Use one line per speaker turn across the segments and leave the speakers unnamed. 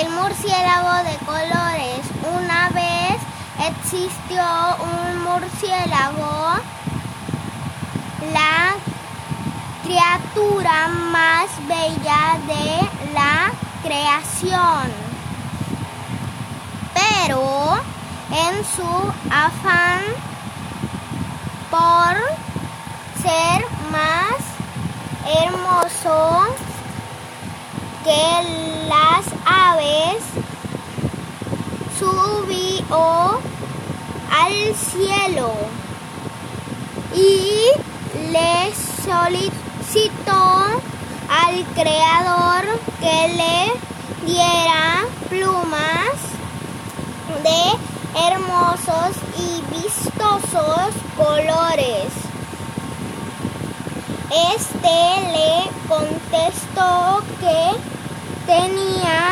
El murciélago de colores. Una vez existió un murciélago, la criatura más bella de la creación. Pero en su afán por ser más hermoso que las aves, subió al cielo y le solicitó al creador que le diera plumas de hermosos y vistosos colores. Este le contestó que tenía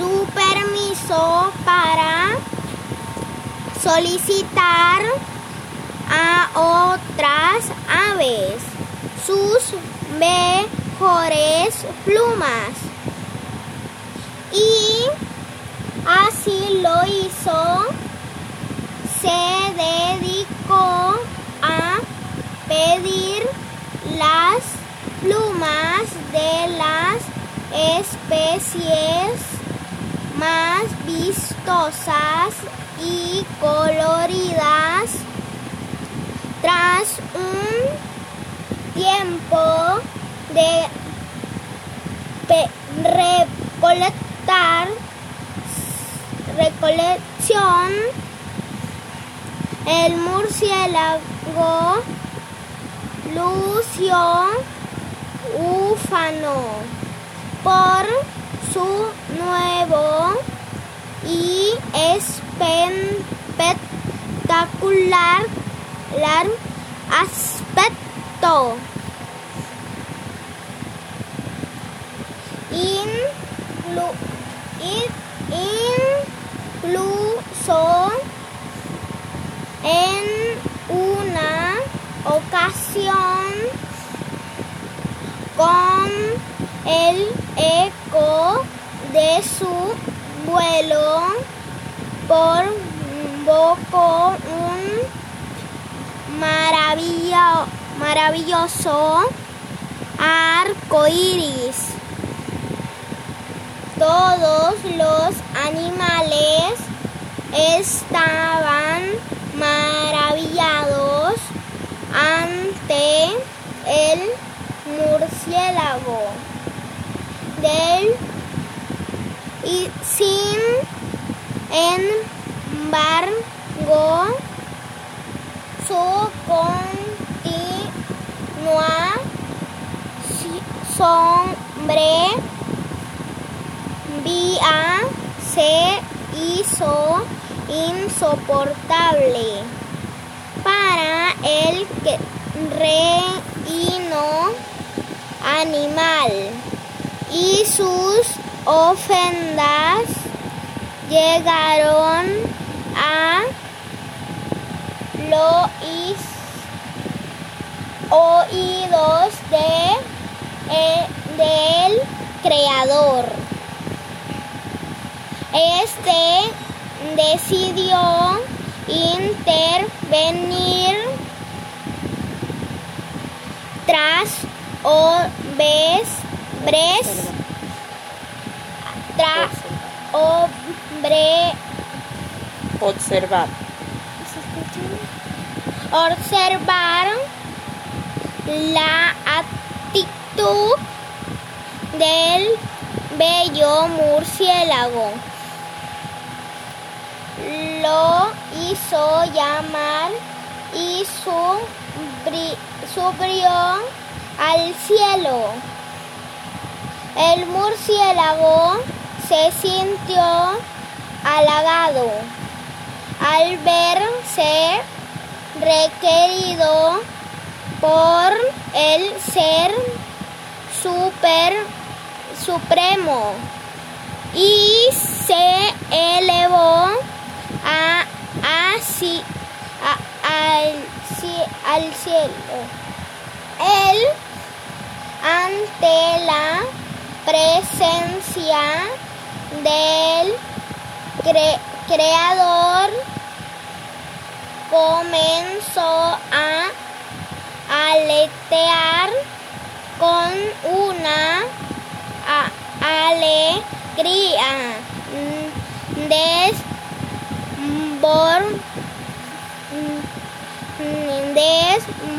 su permiso para solicitar a otras aves sus mejores plumas. Y así lo hizo. Se dedicó a pedir las plumas de las especies más vistosas y coloridas. Tras un tiempo de recolectar recolección, el murciélago lució ufano por su nuevo y espectacular aspecto. Inclu incluso en una ocasión con el eco de su vuelo provocó un maravillo, maravilloso arco iris. Todos los animales estaban maravillados ante el murciélago del y sin embargo su continua sombre vía se hizo insoportable para el reino animal y sus ofendas llegaron a los oídos de, eh, del creador. Este decidió intervenir tras o
Observar.
observar la actitud del bello murciélago. Lo hizo llamar y subió al cielo. El murciélago se sintió halagado al verse requerido por el ser super supremo y se elevó a, a- al, al cielo. Él ante la presencia del creador comenzó a aletear con una alegría.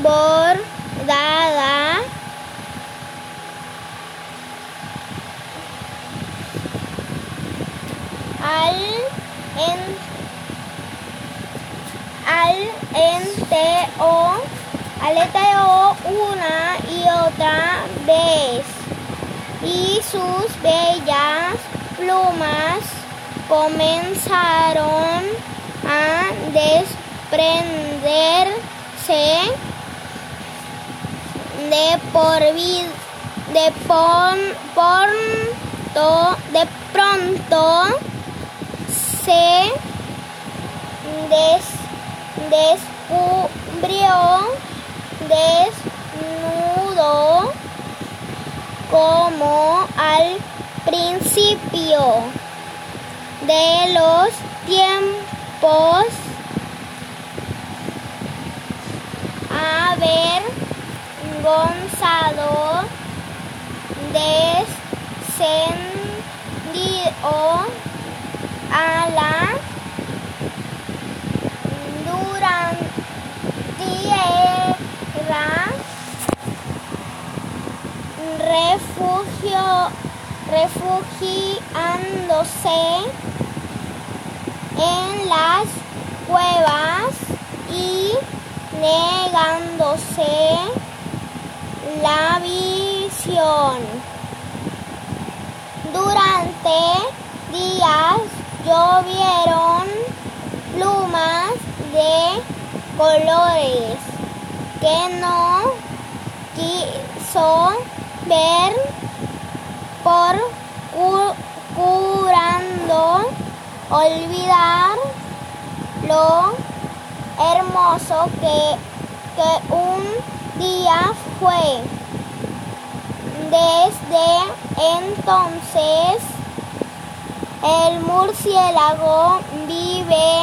Desbordada al, en, al enteo, aleteo una y otra vez. Y sus bellas plumas comenzaron a desprenderse de por de pon, de pronto se des, descubrió desnudo como al principio de los tiempos. Avergonzado descendió a la tierra refugio refugiándose en las cuevas y negándose la visión. Llovieron plumas de colores que no quiso ver por curando olvidar lo hermoso que, que un día fue. Desde entonces el murciélago vive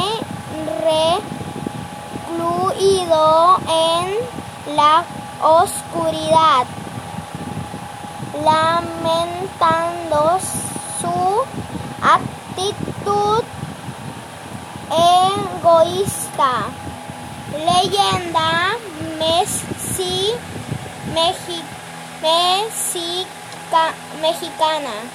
recluido en la oscuridad, lamentando su actitud egoísta. Leyenda Messi, Mexica, mexicana.